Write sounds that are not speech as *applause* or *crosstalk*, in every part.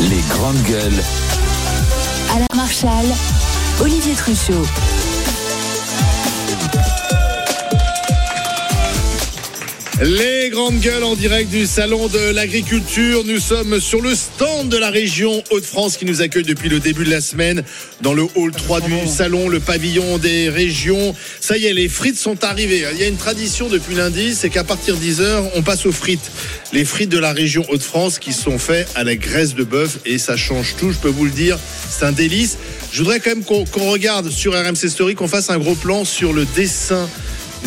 Les grandes gueules. Alain Marchal, Olivier Truchot. Les grandes gueules en direct du salon de l'agriculture. Nous sommes sur le stand de la région Hauts-de-France qui nous accueille depuis le début de la semaine dans le hall 3 du salon, le pavillon des régions. Ça y est, les frites sont arrivées. Il y a une tradition depuis lundi, c'est qu'à partir de 10h, on passe aux frites. Les frites de la région Hauts-de-France qui sont faites à la graisse de bœuf et ça change tout, je peux vous le dire. C'est un délice. Je voudrais quand même qu'on regarde sur RMC Story, qu'on fasse un gros plan sur le dessin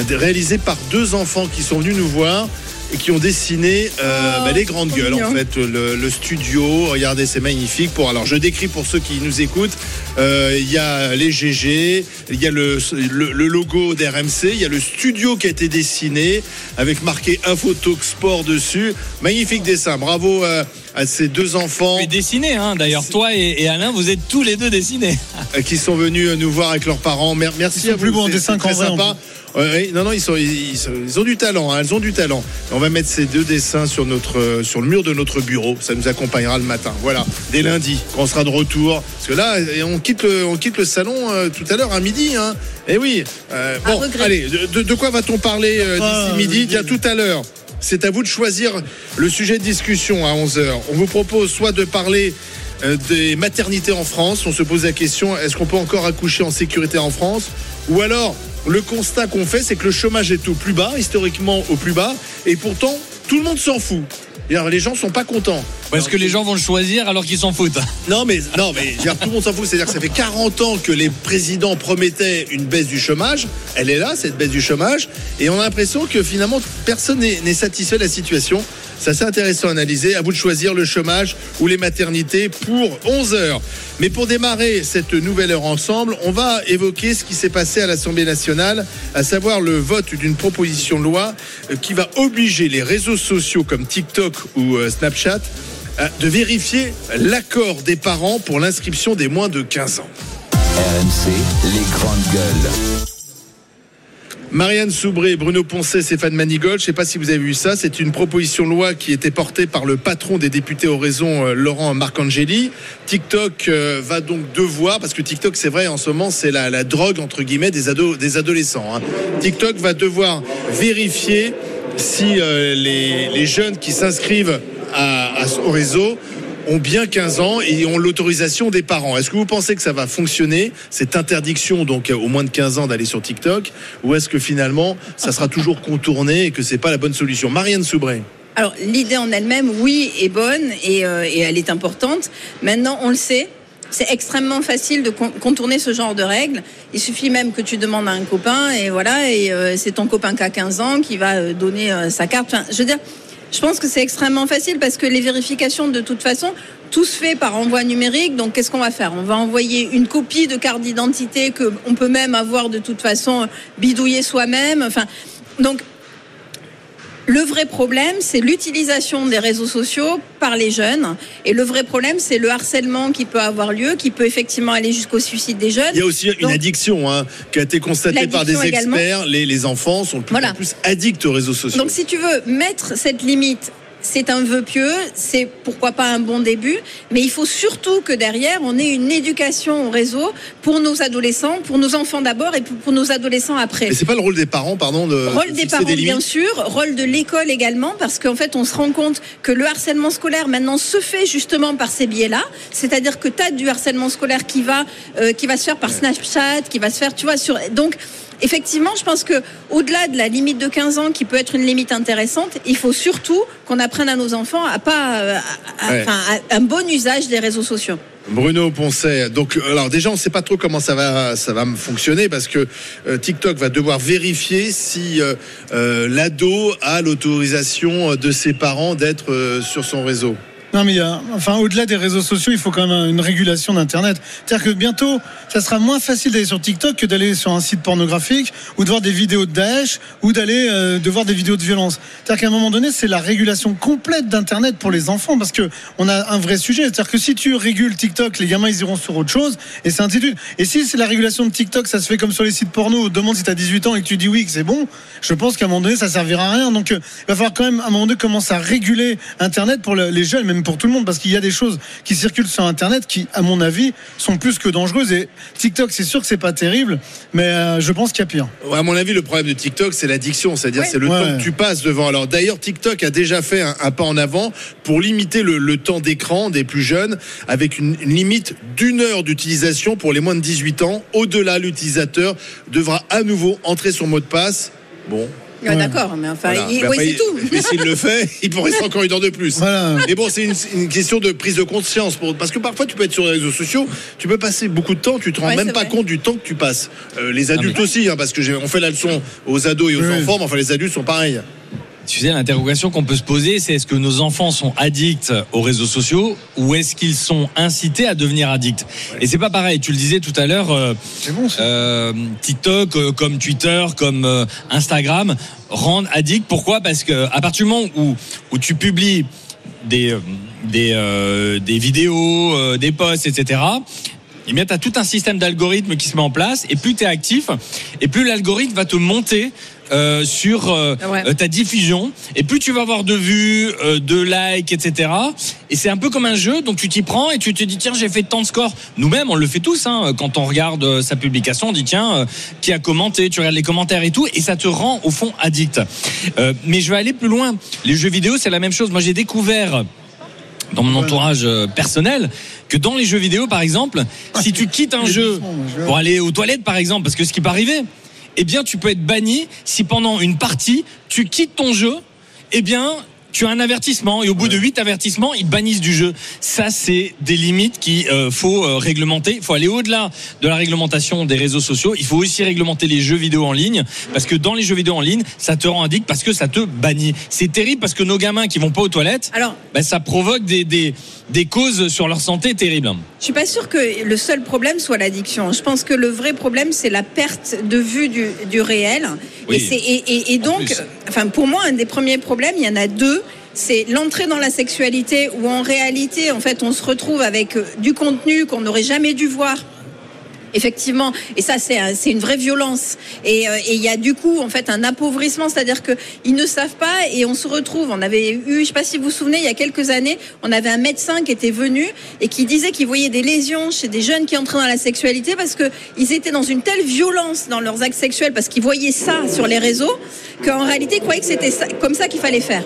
réalisé par deux enfants qui sont venus nous voir et qui ont dessiné euh, Oh, bah, les grandes gueules en fait le, le studio regardez c'est magnifique pour alors je décris pour ceux qui nous écoutent Euh, il y a les GG il y a le, le, le logo d'RMC il y a le studio qui a été dessiné avec marqué Infotalk Sport dessus magnifique dessin bravo euh, à ces deux enfants Tu es dessiné, hein. D'ailleurs, toi et, et Alain, vous êtes tous les deux dessinés. qui sont venus nous voir avec leurs parents. Mer- Merci à vous. plus beaux en dessin c'est qu'en très vrai, en sympa. Ouais, ouais, non, non, ils, sont, ils, sont- ils ont du talent. hein, elles ont du talent. On va mettre ces deux dessins sur notre, euh, sur le mur de notre bureau. Ça nous accompagnera le matin. Voilà, dès lundi, quand on sera de retour. Parce que là, on quitte le, on quitte le salon euh, tout à l'heure à midi. Hein. Et oui. euh, bon, regret. allez, de, de- quoi va-t-on parler euh, d'ici Ah, midi? euh, Tiens, tout à l'heure. C'est à vous de choisir le sujet de discussion à 11h. On vous propose soit de parler euh, des maternités en France. On se pose la question est-ce qu'on peut encore accoucher en sécurité en France? Ou alors, le constat qu'on fait, c'est que le chômage est au plus bas, historiquement au plus bas, et pourtant, tout le monde s'en fout. Les gens sont pas contents. Parce que les gens vont le choisir alors qu'ils s'en foutent? Non, mais, non, mais dire, tout le monde s'en fout. C'est-à-dire que ça fait 40 ans que les présidents promettaient une baisse du chômage. Elle est là, cette baisse du chômage. Et on a l'impression que finalement, personne n'est satisfait de la situation. C'est assez intéressant à analyser. À vous de choisir le chômage ou les maternités pour 11 heures. Mais pour démarrer cette nouvelle heure ensemble, on va évoquer ce qui s'est passé à l'Assemblée nationale, à savoir le vote d'une proposition de loi euh, qui va obliger les réseaux sociaux comme TikTok ou euh, Snapchat de vérifier l'accord des parents pour l'inscription des moins de 15 ans. RMC, les grandes gueules. Marianne Soubré, Bruno Poncet, Stéphane Manigold, je ne sais pas si vous avez vu ça, c'est une proposition de loi qui était portée par le patron des députés au raison, euh, Laurent Marcangeli. TikTok euh, va donc devoir, parce que TikTok c'est vrai en ce moment c'est la, drogue entre guillemets des, adolescents. hein. TikTok va devoir vérifier si euh, les, jeunes qui s'inscrivent au réseau ont bien 15 ans et ont l'autorisation des parents. Est-ce que vous pensez que ça va fonctionner, cette interdiction donc au moins de 15 ans d'aller sur TikTok, ou est-ce que finalement ça sera toujours contourné et que c'est pas la bonne solution? Marianne Soubré. Alors l'idée en elle-même, oui, est bonne et, euh, et elle est importante. Maintenant, on le sait. C'est extrêmement facile de con- contourner ce genre de règles. Il suffit même que tu demandes à un copain et voilà, et euh, c'est ton copain qui a 15 ans qui va euh, donner euh, sa carte. Je veux dire, je pense que c'est extrêmement facile parce que les vérifications, de toute façon, tout se fait par envoi numérique. Donc, qu'est-ce qu'on va faire? On va envoyer une copie de carte d'identité que on peut même avoir de toute façon bidouiller soi-même. Enfin, donc le vrai problème, c'est l'utilisation des réseaux sociaux par les jeunes. Et le vrai problème, c'est le harcèlement qui peut avoir lieu, qui peut effectivement aller jusqu'au suicide des jeunes. Il y a aussi une addiction hein, qui a été constatée par des experts. Les, les enfants sont de plus Voilà. en plus addicts aux réseaux sociaux. Donc si tu veux mettre cette limite, c'est un vœu pieux, c'est pourquoi pas un bon début, mais il faut surtout que derrière, on ait une éducation au réseau pour nos adolescents, pour nos enfants d'abord et pour nos adolescents après. Mais c'est pas le rôle des parents, pardon, de Rôle de des parents, des bien sûr. Rôle de l'école également, parce qu'en fait, on se rend compte que le harcèlement scolaire maintenant se fait justement par ces biais-là. C'est-à-dire que tu as du harcèlement scolaire qui va, euh, qui va se faire par Snapchat, qui va se faire, tu vois, sur. Donc, effectivement, je pense que au-delà de la limite de 15 ans, qui peut être une limite intéressante, il faut surtout qu'on apprenne à nos enfants à pas, euh, à- à- Ouais. enfin, à un bon usage des réseaux sociaux. Bruno Poncet. Donc, euh, alors déjà, on ne sait pas trop comment ça va, ça va fonctionner parce que euh, TikTok va devoir vérifier si euh, l'ado a l'autorisation de ses parents d'être euh, sur son réseau. Non, mais a, enfin, au-delà des réseaux sociaux, il faut quand même une régulation d'Internet. C'est-à-dire que bientôt, ça sera moins facile d'aller sur TikTok que d'aller sur un site pornographique ou de voir des vidéos de Daesh ou d'aller euh, de voir des vidéos de violence. C'est-à-dire qu'à un moment donné, c'est la régulation complète d'Internet pour les enfants parce que on a un vrai sujet. C'est-à-dire que si tu régules TikTok, les gamins ils iront sur autre chose et c'est suite. Et si c'est la régulation de TikTok, ça se fait comme sur les sites porno, demande si tu as 18 ans et que tu dis oui que c'est bon, je pense qu'à un moment donné, ça servira à rien. Donc euh, il va falloir quand même à un moment donné commencer à réguler Internet pour le- les jeunes, même pour tout le monde parce qu'il y a des choses qui circulent sur Internet qui, à mon avis, sont plus que dangereuses. Et TikTok, c'est sûr que c'est pas terrible, mais euh, je pense qu'il y a pire. Ouais, à mon avis, le problème de TikTok, c'est l'addiction, c'est-à-dire Ouais. c'est le Ouais. temps que tu passes devant. Alors d'ailleurs, TikTok a déjà fait un, un pas en avant pour limiter le, le temps d'écran des plus jeunes, avec une, une limite d'une heure d'utilisation pour les moins de 18 ans. Au-delà, l'utilisateur devra à nouveau entrer son mot de passe. Bon, Ouais, D'accord, mais enfin, voilà. il- Mais oui, c'est tout. Mais s'il le fait, *laughs* il pourrait rester encore une heure de plus. Voilà. Mais bon, c'est une, une question de prise de conscience. Pour, parce que parfois, tu peux être sur les réseaux sociaux, tu peux passer beaucoup de temps, tu te rends Ouais, même pas vrai. compte du temps que tu passes. Euh, les adultes aussi, hein, parce que on fait la leçon aux ados et aux Oui. enfants, mais enfin, les adultes sont pareils. Tu sais, l'interrogation qu'on peut se poser, c'est est-ce que nos enfants sont addicts aux réseaux sociaux ou est-ce qu'ils sont incités à devenir addicts Et c'est pas pareil. Tu le disais tout à l'heure. euh, bon, euh, TikTok, euh, comme Twitter, comme Instagram, rendent addict. Pourquoi? Parce que à partir du moment où, où tu publies des, des, des vidéos, des posts, etc., eh bien, tu as tout un système d'algorithmes qui se met en place. Et plus tu es actif, et plus l'algorithme va te monter euh, sur euh, Ouais. euh, ta diffusion. Et plus tu vas avoir de vues, euh, de likes, etc. Et c'est un peu comme un jeu. Donc tu t'y prends et tu te dis, tiens, j'ai fait tant de scores. Nous-mêmes, on le fait tous. Hein, quand on regarde euh, sa publication, on dit, tiens, euh, qui a commenté Tu regardes les commentaires et tout. Et ça te rend, au fond, addict. Euh, mais je vais aller plus loin. Les jeux vidéo, c'est la même chose. Moi, j'ai découvert dans mon entourage personnel que dans les jeux vidéo par exemple si tu quittes un jeu pour aller aux toilettes par exemple parce que ce qui peut arriver eh bien tu peux être banni si pendant une partie tu quittes ton jeu eh bien tu as un avertissement et au bout de huit avertissements ils te bannissent du jeu ça c'est des limites qu'il faut euh, réglementer il faut aller au-delà de la réglementation des réseaux sociaux il faut aussi réglementer les jeux vidéo en ligne parce que dans les jeux vidéo en ligne ça te rend addict parce que ça te bannit c'est terrible parce que nos gamins qui vont pas aux toilettes Alors, ben, ça provoque des, des, des causes sur leur santé terribles. Je suis pas sûre que le seul problème soit l'addiction. Je pense que le vrai problème, c'est la perte de vue du, du réel. Oui. Et, et, et- et En donc, enfin, pour moi, un des premiers problèmes, il y en a deux. C'est l'entrée dans la sexualité où en réalité, en fait, on se retrouve avec euh, du contenu qu'on n'aurait jamais dû voir. Effectivement, et ça c'est un- une vraie violence. Et euh, et il y a du coup en fait un appauvrissement, c'est-à-dire que ils ne savent pas et on se retrouve. On avait eu, je sais pas si vous vous souvenez, il y a quelques années, on avait un médecin qui était venu et qui disait qu'il voyait des lésions chez des jeunes qui entraient dans la sexualité parce que ils étaient dans une telle violence dans leurs actes sexuels parce qu'ils voyaient ça sur les réseaux qu'en réalité ils croyaient que c'était comme ça qu'il fallait faire.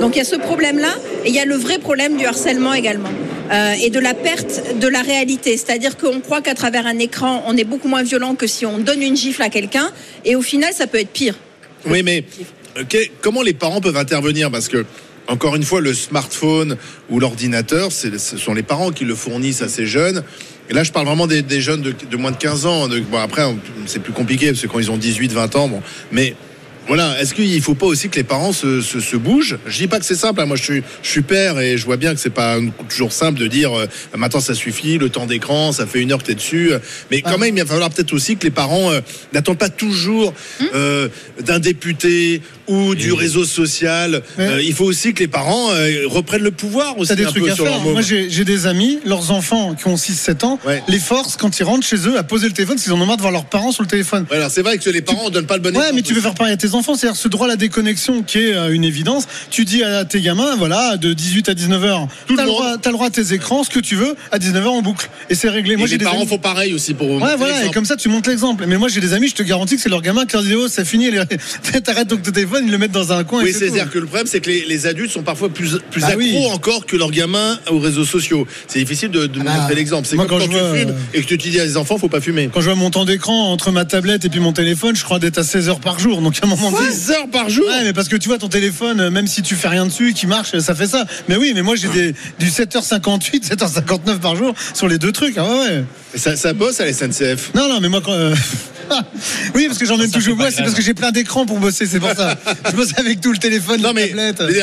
Donc il y a ce problème-là et il y a le vrai problème du harcèlement également euh, et de la perte de la réalité. C'est-à-dire qu'on croit qu'à travers un écran, on est beaucoup moins violent que si on donne une gifle à quelqu'un. Et au final, ça peut être pire. Oui, mais euh, comment les parents peuvent intervenir? Parce que, encore une fois, le smartphone ou l'ordinateur, ce sont les parents qui le fournissent à ces jeunes. Et là, je parle vraiment des, jeunes de, moins de 15 ans. Bon, après, c'est plus compliqué, parce que quand ils ont 18, 20 ans, bon. Mais voilà, est-ce qu'il ne faut pas aussi que les parents se, se, se bougent? Je dis pas que c'est simple. hein. Moi, je suis, je suis père et je vois bien que c'est pas toujours simple de dire euh, maintenant ça suffit, le temps d'écran, ça fait une heure que tu es dessus. Mais quand même, il va falloir peut-être aussi que les parents euh, n'attendent pas toujours euh, d'un député ou du réseau social. Euh, il faut aussi que les parents euh, reprennent le pouvoir aussi T'as des un trucs peu à sur faire. leur môme. Moi, j'ai j'ai des amis, leurs enfants qui ont 6-7 ans, Ouais. les forcent quand ils rentrent chez eux à poser le téléphone parce qu'ils en ont marre de voir leurs parents sur le téléphone. Ouais, alors c'est vrai que les parents ne donnent pas le bon Ouais, exemple mais tu veux faire pareil à tes enfants, c'est-à-dire ce droit à la déconnexion qui est euh, une évidence. Tu dis à tes gamins, voilà, de 18 à 19h, Tout t'as le, monde. droit, t'as le droit à tes écrans, ce que tu veux, à 19h en boucle. Et c'est réglé. Et Moi, j'ai les des parents amis- font pareil aussi pour. Ouais, voilà, et l'exemple. comme ça tu montes l'exemple. Mais moi j'ai des amis, je te garantis que c'est leur gamin qui leur dit oh c'est fini, les- *laughs* t'arrêtes donc ton téléphone, ils le mettent dans un coin. Oui, c'est-à-dire que le problème, c'est que les, les adultes sont parfois plus, plus Bah accros oui. encore que leurs gamins aux réseaux sociaux. C'est difficile de, de Ah bah, montrer l'exemple. C'est quand quand, je tu vois, fumes euh, et que tu dis à les enfants, faut pas fumer. Quand je vois mon temps d'écran entre ma tablette et puis mon téléphone, je crois d'être à 16 heures par jour. Donc à un moment donné. 10 heures par jour Ouais, mais parce que tu vois ton téléphone, euh, même si tu fais rien dessus, qui marche, ça fait ça. Mais oui, mais moi j'ai des, du 7h58, 7h59 par jour sur les deux trucs. Ah ouais, ouais. ça, ça bosse à la SNCF. Non, non, mais moi quand. euh, *laughs* oui, parce que j'emmène Ça, toujours moi, c'est parce que j'ai plein d'écrans pour bosser, c'est pour ça. je bosse avec tout le téléphone, Non, la mais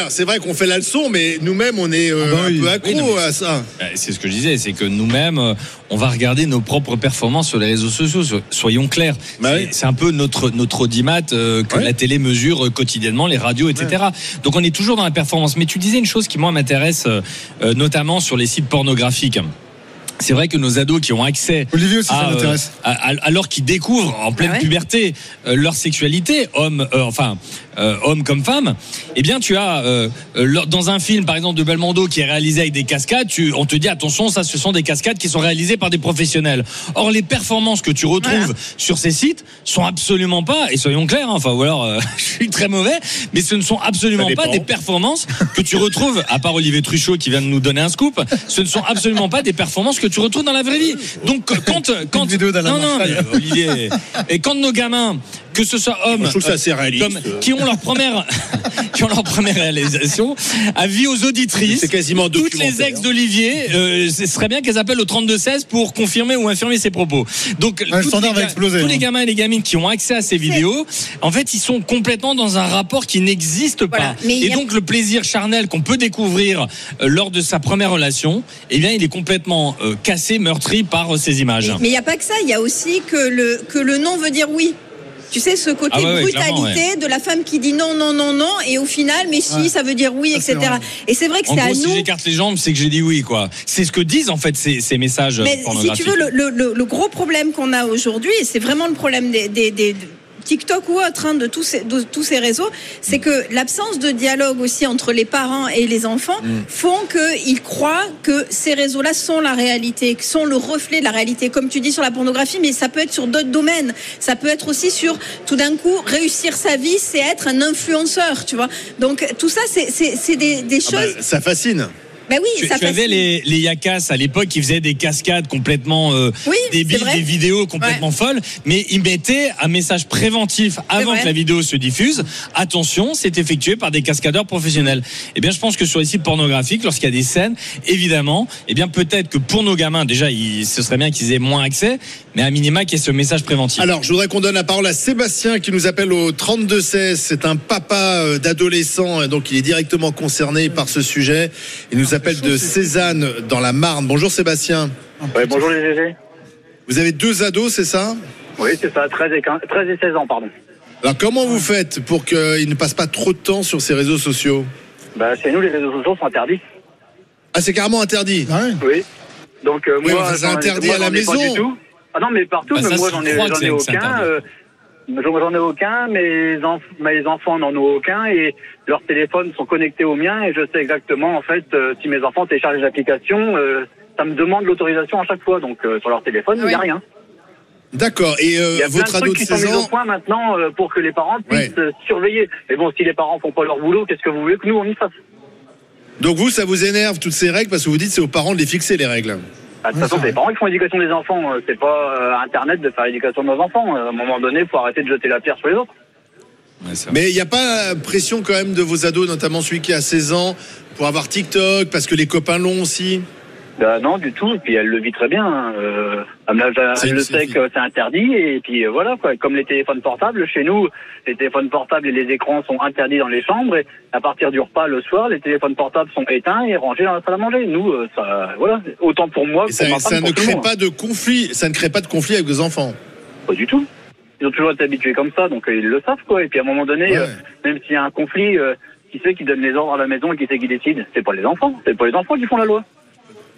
c'est vrai qu'on fait la leçon, mais nous-mêmes, on est euh, Ah bah oui. un peu accros Oui, non, mais à ça. Euh, C'est ce que je disais, c'est que nous-mêmes, euh, on va regarder nos propres performances sur les réseaux sociaux. So- Soyons clairs, Bah c'est oui. un peu notre notre audimat euh, que Ouais. la télé mesure quotidiennement, les radios, etc. Donc on est toujours dans la performance. Mais tu disais une chose qui moi m'intéresse, euh, notamment sur les sites pornographiques. C'est vrai que nos ados qui ont accès Olivier aussi, ça à, euh, m'intéresse. à- à- alors qu'ils découvrent en pleine Ah ouais puberté euh, leur sexualité, hommes, euh, enfin euh, hommes comme femmes, eh bien tu as euh, euh, dans un film par exemple de Belmondo qui est réalisé avec des cascades, tu, on te dit attention, ça ce sont des cascades qui sont réalisées par des professionnels. Or les performances que tu retrouves Voilà. sur ces sites sont absolument pas, et soyons clairs, hein, enfin ou alors euh, *laughs* je suis très mauvais, mais ce ne sont absolument pas des performances que tu retrouves, à part Olivier Truchot qui vient de nous donner un scoop, ce ne sont absolument pas des performances que tu retrouves dans la vraie vie. Donc quand quand non non mais, Olivier et quand nos gamins que ce soit hommes Je trouve ça assez réaliste. comme- qui ont leur première *laughs* qui ont leur première réalisation avis aux auditrices C'est quasiment toutes les ex d'Olivier euh, ce serait bien qu'elles appellent au 32 16 pour confirmer ou infirmer ses propos donc le toutes standard les va ga- exploser, tous hein. les gamins et les gamines qui ont accès à ces vidéos en fait ils sont complètement dans un rapport qui n'existe pas Voilà. Et a- donc le plaisir charnel qu'on peut découvrir euh, lors de sa première relation eh bien il est complètement euh, cassé meurtri par euh, ces images Mais il n'y a pas que ça, il y a aussi que le, que le non veut dire oui. Tu sais, ce côté Ah ouais, ouais, brutalité de la femme qui dit non, non, non, non, et au final, mais si, Ouais. ça veut dire oui, etc. Et c'est vrai que c'est à gros, si nous. j'écarte les jambes, c'est que j'ai dit oui, quoi. C'est ce que disent en fait ces, ces messages Mais si tu veux, le, le- le- le gros problème qu'on a aujourd'hui, et c'est vraiment le problème des, des- des- TikTok ou autre, hein, de, tous ces, de tous ces réseaux, c'est que l'absence de dialogue aussi entre les parents et les enfants font qu'ils croient que ces réseaux-là sont la réalité, sont le reflet de la réalité, comme tu dis sur la pornographie, mais ça peut être sur d'autres domaines. Ça peut être aussi sur, tout d'un coup, réussir sa vie, c'est être un influenceur, tu vois. Donc tout ça, c'est- des Ah bah, choses. ça fascine. Ben oui, Tu, ça tu avais les, les Yakas à l'époque qui faisaient des cascades complètement euh, Oui, débiles, des vidéos complètement folles, mais ils mettaient un message préventif avant que la vidéo se diffuse. Attention, c'est effectué par des cascadeurs professionnels. Eh bien, je pense que sur les sites pornographiques, lorsqu'il y a des scènes, évidemment, eh bien peut-être que pour nos gamins, déjà, il, ce serait bien qu'ils aient moins accès, mais à minima qu'il y ait ce message préventif. Alors, je voudrais qu'on donne la parole à Sébastien qui nous appelle au 32-16. C'est un papa euh, d'adolescent, et donc il est directement concerné par ce sujet. Il nous appelle de Cézanne dans la Marne. Bonjour Sébastien. Ouais, bonjour les GG. Vous avez deux ados, c'est ça? Oui, c'est ça, 13 et, 15 13 et 16 ans, pardon. Alors, comment vous faites pour qu'ils ne passent pas trop de temps sur ces réseaux sociaux? Bah, chez nous, les réseaux sociaux sont interdits. Ah, c'est carrément interdit? Ah ouais. Oui. Donc, euh, Oui, moi, c'est interdit moi, à la j'en ai pas maison. du tout. Ah non, mais partout, Bah, mais moi, je j'en ai, j'en ai aucun. J'en ai aucun, mes, enf- mes enfants n'en ont aucun et leurs téléphones sont connectés aux miens et je sais exactement, en fait, euh, si mes enfants téléchargent l'application, euh, ça me demande l'autorisation à chaque fois. Donc, euh, sur leur téléphone, il n'y a rien. D'accord. Et euh, Il y a plein votre de ado trucs de qui sont 16 mis au ans point maintenant euh, pour que les parents puissent Ouais. surveiller. Mais bon, si les parents font pas leur boulot, qu'est-ce que vous voulez que nous, on y fasse? Donc vous, ça vous énerve toutes ces règles parce que vous dites c'est aux parents de les fixer les règles. Ah, De toute façon, c'est les parents qui font l'éducation des enfants. euh, C'est pas euh, Internet de faire l'éducation de nos enfants. Euh, À un moment donné, il faut arrêter de jeter la pierre sur les autres. Mais il n'y a pas pression quand même de vos ados, notamment celui qui a 16 ans, pour avoir TikTok, parce que les copains l'ont aussi? Bah, non, du tout. Et puis elle le vit très bien. hein. Euh, elle, le sait que c'est interdit. Et puis euh, voilà, quoi. Comme les téléphones portables, chez nous, les téléphones portables et les écrans sont interdits dans les chambres. Et à partir du repas le soir, les téléphones portables sont éteints et rangés dans la salle à manger. Nous, euh, ça, voilà. Autant pour moi que ça, pour ça femme, ne crée pas de conflit. Ça ne crée pas de conflit avec vos enfants. Pas du tout. Ils ont toujours été habitués comme ça, donc euh, ils le savent, quoi. Et puis à un moment donné, Ouais. euh, même s'il y a un conflit, euh, qui c'est qui donne les ordres à la maison et qui c'est qui décide? C'est pas les enfants. C'est pas les enfants qui font la loi.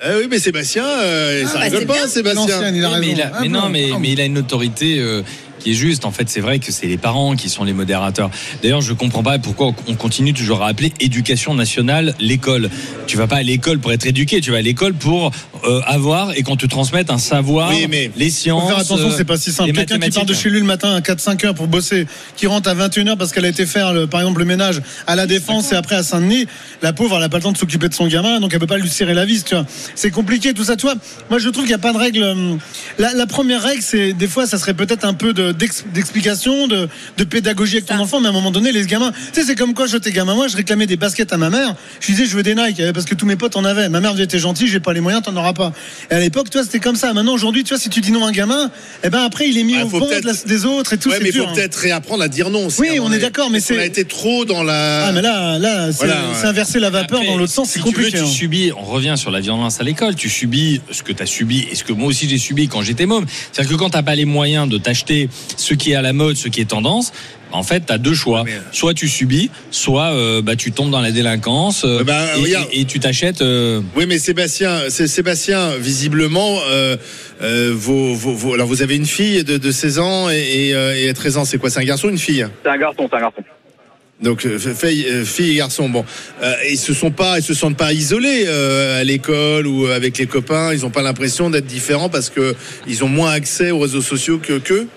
Eh oui, mais Sébastien, euh, ça bah, rigole c'est pas, bien. Sébastien. Il a mais, raison. il a- Ah mais bon, non, mais, ah mais il a une autorité euh, qui est juste. En fait, c'est vrai que c'est les parents qui sont les modérateurs. D'ailleurs, je comprends pas pourquoi on continue toujours à appeler éducation nationale l'école. Tu vas pas à l'école pour être éduqué, tu vas à l'école pour euh, avoir et qu'on te transmette un savoir, Oui, mais les sciences. Faut faire attention, euh, c'est pas si simple. les Quelqu'un qui part de chez lui le matin à 4-5 heures pour bosser, qui rentre à 21 heures parce qu'elle a été faire, le- par exemple, le ménage à la Défense et après à Saint-Denis, la pauvre, elle a pas le temps de s'occuper de son gamin, donc elle peut pas lui serrer la vis, tu vois. C'est compliqué tout ça, tu vois. Moi, je trouve qu'il n'y a pas de règle. hum, La, la première règle, c'est des fois, ça serait peut-être un peu de- d'explication, de, de pédagogie avec ton enfant, mais à un moment donné, les gamins, tu sais, c'est comme quoi j'étais gamin. Moi, je réclamais des baskets à ma mère. Je lui disais, je veux des Nike, euh, parce que tous mes potes en avaient. Ma mère était gentille, j'ai pas les moyens, t'en auras pas. Et à l'époque, tu vois, c'était comme ça. Maintenant, aujourd'hui, tu vois, si tu dis non à un gamin, eh ben après, il est mis Ah, au banc de peut-être- la- des autres et tout. Ouais, c'est mais il dur, faut hein. peut-être réapprendre à dire non. aussi, Oui, on est d'accord, mais c'est- a été trop dans la. Ah, mais là, là, c'est Voilà, ouais. c'est inverser la vapeur Après, dans l'autre sens, si c'est tu veux, compliqué. tu hein. subis, on revient sur la violence à l'école, tu subis ce que tu as subi et ce que moi aussi j'ai subi quand j'étais môme. C'est-à-dire que quand tu pas les moyens de t'acheter ce qui est à la mode, ce qui est tendance, en fait, tu as deux choix. Mais- Soit tu subis, soit euh, bah, tu tombes dans la délinquance euh, ben, et, regarde. et- et tu t'achètes. euh, Oui, mais Sébastien, c'est Sébastien, visiblement, euh, euh, vos, vos- vos- alors vous avez une fille de, de 16 ans et, et, euh, et 13 ans. C'est quoi C'est un garçon ou une fille? C'est un garçon, c'est un garçon. Donc euh, filles euh, filles et garçons, bon, euh, ils se sont pas, ils se sentent pas isolés euh, à l'école ou avec les copains. Ils ont pas l'impression d'être différents parce que ils ont moins accès aux réseaux sociaux que qu'eux.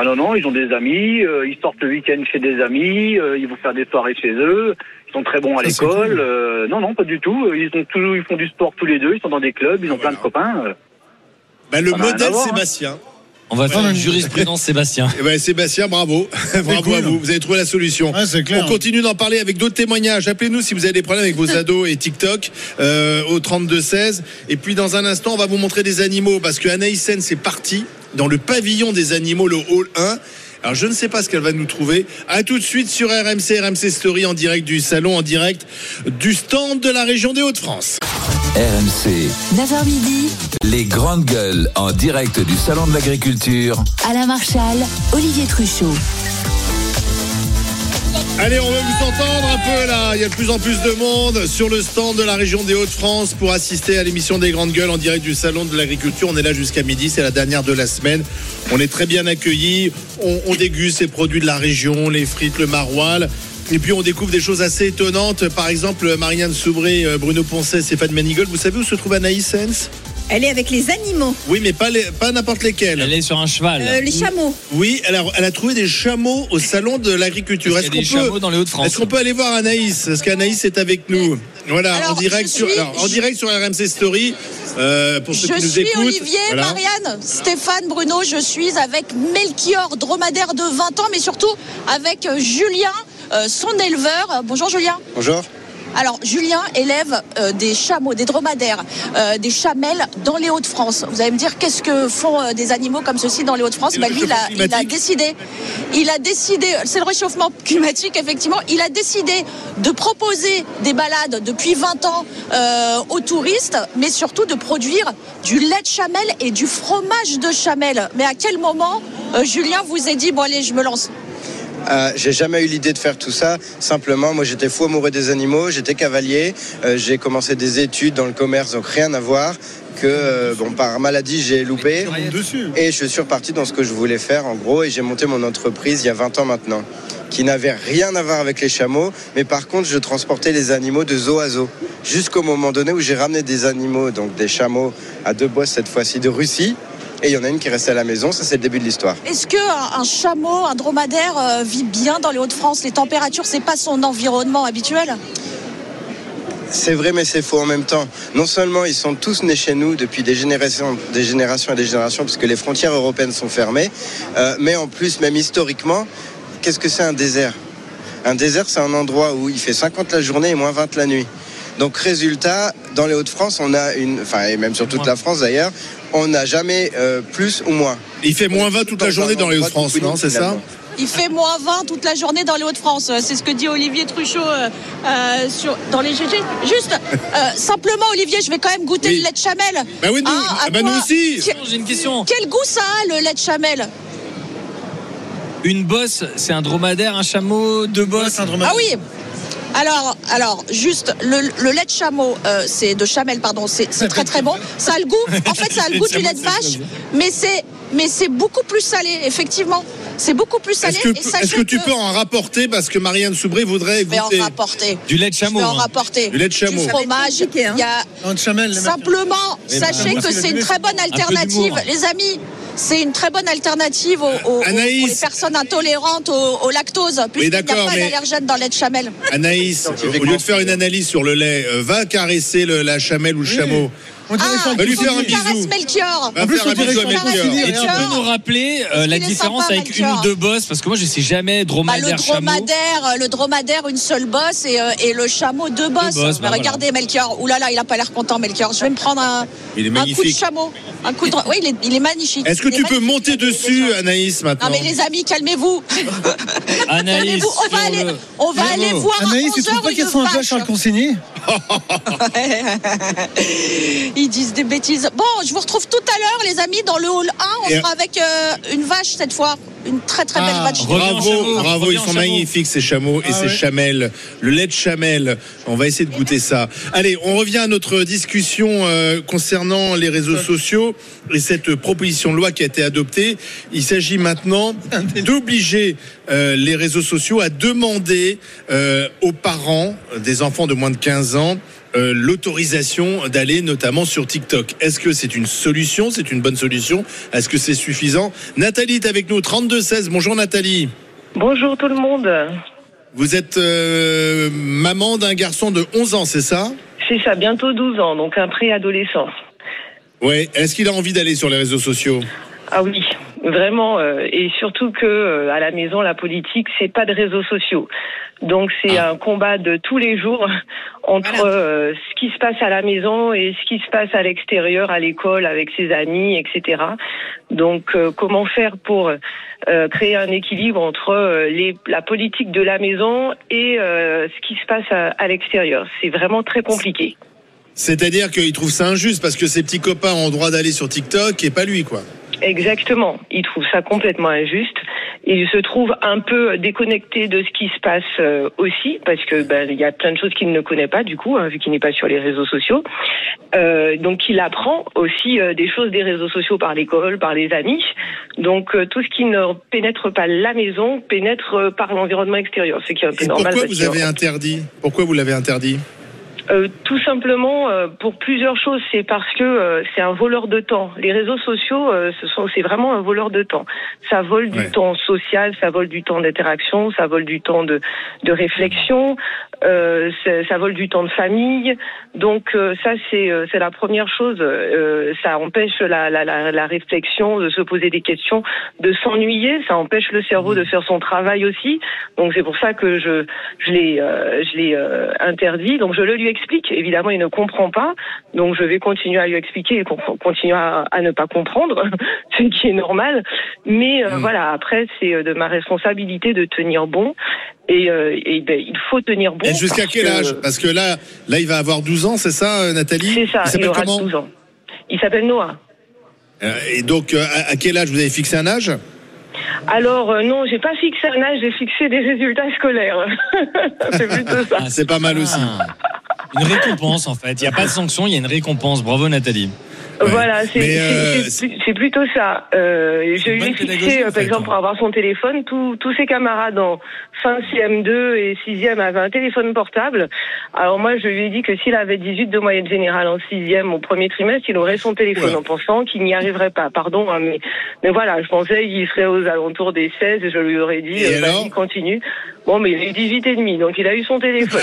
Ah non, non, ils ont des amis, euh, ils sortent le week-end chez des amis, euh, ils vont faire des soirées chez eux, ils sont très bons à l'école. cool. euh, non, non, pas du tout. Ils, ont toujours, ils font du sport tous les deux, ils sont dans des clubs, ils ont plein de copains. euh. Bah, le modèle voir, hein. On va faire une jurisprudence, Sébastien. Eh ben, Sébastien, bravo, *laughs* bravo cool. à vous. Vous avez trouvé la solution. Ouais, clair. On continue d'en parler avec d'autres témoignages. Appelez-nous si vous avez des problèmes avec vos ados et TikTok euh, au 32 16. Et puis dans un instant, on va vous montrer des animaux parce que Anaïs Sen, c'est parti dans le pavillon des animaux, le hall 1. Alors je ne sais pas ce qu'elle va nous trouver. À tout de suite sur RMC, RMC Story en direct du salon, en direct du stand de la région des Hauts-de-France. RMC, 9h midi, les grandes gueules en direct du Salon de l'Agriculture. Alain Marchal, Olivier Truchot. Allez, on va vous entendre un peu là. Il y a de plus en plus de monde sur le stand de la région des Hauts-de-France pour assister à l'émission des Grandes Gueules en direct du Salon de l'Agriculture. On est là jusqu'à midi, c'est la dernière de la semaine. On est très bien accueillis. On, déguste ces produits de la région, les frites, le maroilles. Et puis on découvre des choses assez étonnantes. Par exemple, Marianne Soubré, euh, Bruno Poncet, Stéphane Manigold. Vous savez où se trouve Anaïs Sens Elle est avec les animaux, Oui, mais pas, les- pas n'importe lesquels. Elle est sur un cheval. Euh, les chameaux. Oui, elle a, elle a trouvé des chameaux au Salon de l'Agriculture. Est-ce qu'on peut... chameaux dans les Hauts-de-France. Est-ce qu'on peut aller voir Anaïs? Est-ce qu'Anaïs est avec nous? Voilà, Alors, en direct sur suis- alors, en direct sur RMC Story. euh, pour ceux Je qui nous suis écoutent. Olivier, Voilà. Marianne, Stéphane, Bruno. Je suis avec Melchior, dromadaire de 20 ans, mais surtout avec euh, Julien, euh, son éleveur. Bonjour Julien. Bonjour. Alors, Julien élève euh, des chameaux, des dromadaires, euh, des chamelles dans les Hauts-de-France. Vous allez me dire, qu'est-ce que font euh, des animaux comme ceci dans les Hauts-de-France? Bah, Lui, il a, il décidé, il a décidé, c'est le réchauffement climatique, effectivement, il a décidé de proposer des balades depuis 20 ans aux touristes, mais surtout de produire du lait de chamelle et du fromage de chamelle. Mais à quel moment, Julien vous a dit, bon allez, je me lance? Euh, j'ai jamais eu l'idée de faire tout ça. Simplement, moi j'étais fou amoureux des animaux, j'étais cavalier, euh, j'ai commencé des études dans le commerce, donc rien à voir. Que euh, bon, par maladie j'ai loupé. Et je suis reparti dans ce que je voulais faire en gros et j'ai monté mon entreprise il y a 20 ans maintenant qui n'avait rien à voir avec les chameaux mais par contre je transportais les animaux de zoo à zoo jusqu'au moment donné où j'ai ramené des animaux donc des chameaux à deux bosses cette fois-ci de Russie et il y en a une qui restait à la maison ça c'est le début de l'histoire. Est-ce qu'un un chameau, un dromadaire euh, vit bien dans les Hauts-de-France? Les températures, c'est pas son environnement habituel? C'est vrai, mais c'est faux en même temps. Non seulement ils sont tous nés chez nous depuis des générations, des générations et des générations, puisque les frontières européennes sont fermées, euh, mais en plus, même historiquement, qu'est-ce que c'est un désert? Un désert, c'est un endroit où il fait 50 la journée et moins 20 la nuit. Donc, résultat, dans les Hauts-de-France, on a une, enfin, et même sur toute la France d'ailleurs, on n'a jamais euh, plus ou moins. Il fait moins 20 toute la journée dans les Hauts-de-France, non C'est ça Il fait moins 20 toute la journée dans les Hauts-de-France. C'est ce que dit Olivier Truchot euh, euh, sur, dans les GG. Juste, euh, simplement, Olivier, je vais quand même goûter Oui. le lait de chamelle. Bah oui, nous, Ah, ah bah nous aussi. J'ai une question. Quel goût ça a, le lait de chamelle? Une bosse, c'est un dromadaire, un chameau, deux bosses. un dromadaire. Ah oui alors, alors, juste le, le lait de chameau, euh, c'est de chamelle, pardon, c'est très très bon. Ça a le goût, *laughs* en fait, ça a le goût du lait de vache, mais c'est mais c'est beaucoup plus salé, effectivement. C'est beaucoup plus salé. Est-ce que, sachez tu peux en rapporter parce que Marianne Soubré voudrait Je vais en goûter rapporter. Du lait de Je chameau. vais en hein. rapporter. Du lait de chameau. Du fromage. Hein. Il y a chamel, simplement, Mais sachez bon, que c'est une très bonne alternative, les amis. C'est une très bonne alternative aux, aux- aux- Anaïs. pour les personnes intolérantes au, au lactose, puisqu'il n'y a d'accord, pas mais- d'allergène dans le lait de chamelle. Anaïs, *laughs* au lieu de faire une analyse sur le lait, euh, va caresser le- la chamelle ou le chameau. On dirait Ah, le Va lui faut faire un bisou. Melchior. Va En plus, faire on un dirait bisou à Melchior. Et tu peux nous rappeler euh, la différence sympa, avec une ou deux bosses Parce que moi, je sais jamais Bah, dromadaire, le chameau. dromadaire, euh, le dromadaire, une seule bosse et, euh, et le chameau deux bosses. bosses, bah Mais regardez Melchior. Ouh là là, il a pas l'air content Melchior. Je vais me prendre un, Il est un coup de chameau, un coup de. Oui, il est, il est magnifique. Est-ce que tu peux monter dessus. Anaïs, maintenant Non mais les amis, calmez-vous. *laughs* Anaïs, Calmez-vous. On va aller, le- voir Anaïs, tu trouves 11h pas qu'elles une sont un peu. Charles Consigny *laughs* *laughs* Ils disent des bêtises. Bon, je vous retrouve tout à l'heure, les amis, dans le hall 1. On Et- sera avec euh, une vache cette fois. Une très très belle Ah, Bravo, chameau, bravo, ils sont chameau. magnifiques ces chameaux et Ah ces ouais. chamelles. Le lait de chamelle, on va essayer de goûter ça. Allez, on revient à notre discussion euh, concernant les réseaux sociaux et cette proposition de loi qui a été adoptée. Il s'agit maintenant d'obliger euh, les réseaux sociaux à demander euh, aux parents des enfants de moins de 15 ans euh, l'autorisation d'aller notamment sur TikTok. Est-ce que c'est une solution? C'est une bonne solution? Est-ce que c'est suffisant? Nathalie est avec nous, 32-16. Bonjour Nathalie. Bonjour tout le monde. Vous êtes euh, maman d'un garçon de 11 ans, c'est ça? C'est ça, bientôt 12 ans, donc un préadolescent. Ouais. Est-ce qu'il a envie d'aller sur les réseaux sociaux? Ah oui, vraiment, euh, et surtout que euh, à la maison, la politique, c'est pas de réseaux sociaux. Donc c'est Ah. un combat de tous les jours *laughs* entre Voilà. euh, ce qui se passe à la maison et ce qui se passe à l'extérieur, à l'école, avec ses amis, etc. Donc euh, comment faire pour euh, créer un équilibre entre euh, les, la politique de la maison et euh, ce qui se passe à, à l'extérieur? C'est vraiment très compliqué. C'est-à-dire qu'il trouve ça injuste parce que ses petits copains ont le droit d'aller sur TikTok et pas lui, quoi. Exactement. Il trouve ça complètement injuste. Il se trouve un peu déconnecté de ce qui se passe euh, aussi, parce que ben, il y a plein de choses qu'il ne connaît pas du coup, hein, vu qu'il n'est pas sur les réseaux sociaux. Euh, donc il apprend aussi euh, des choses des réseaux sociaux par l'école, par les amis. Donc euh, tout ce qui ne pénètre pas la maison pénètre par l'environnement extérieur, ce qui est un peu normal. pourquoi vous avez interdit? Pourquoi vous l'avez interdit? Euh, tout simplement euh, pour plusieurs choses. C'est parce que euh, c'est un voleur de temps. Les réseaux sociaux, euh, ce sont, c'est vraiment un voleur de temps. Ça vole du Ouais. temps social, ça vole du temps d'interaction, ça vole du temps de, de réflexion, euh, c'est- ça vole du temps de famille. Donc euh, ça, c'est euh, c'est la première chose. Euh, ça empêche la, la, la, la réflexion, de se poser des questions, de s'ennuyer. Ça empêche le cerveau de faire son travail aussi. Donc c'est pour ça que je je l'ai euh, je l'ai euh, interdit. Donc je le lui explique. Évidemment, il ne comprend pas. Donc je vais continuer à lui expliquer et con- continuer à, à ne pas comprendre, *laughs* ce qui est normal. Mais euh, Mm. voilà, après c'est euh, de ma responsabilité de tenir bon. Et, euh, et ben, il faut tenir bon. Et jusqu'à quel que- âge? Parce que là, là, il va avoir 12 ans, c'est ça, Nathalie? C'est ça. Il Il, aura comment? 12 ans. Il s'appelle Noah. Et donc, à quel âge? Vous avez fixé un âge? Alors euh, non, j'ai pas fixé un âge, j'ai fixé des résultats scolaires. *laughs* c'est plutôt ça. Ah, C'est pas mal aussi. Ah. Une récompense en fait. Il n'y a pas de sanction, il y a une récompense. Bravo Nathalie. Ouais. Voilà, c'est euh, plutôt ça. Euh, je une lui bonne ai pédagogie, fixé, euh, par exemple, hein. pour avoir son téléphone, tous tous ses camarades en fin CM2 et 6e avaient un téléphone portable. Alors moi, je lui ai dit que s'il avait 18 de moyenne générale en 6e au premier trimestre, il aurait son téléphone Ouais. en pensant qu'il n'y arriverait pas. Pardon, hein, mais, mais voilà, je pensais qu'il serait aux alentours des 16 et je lui aurais dit, euh, vas-y, continue. Bon, mais il a eu 18 et demi, donc il a eu son téléphone.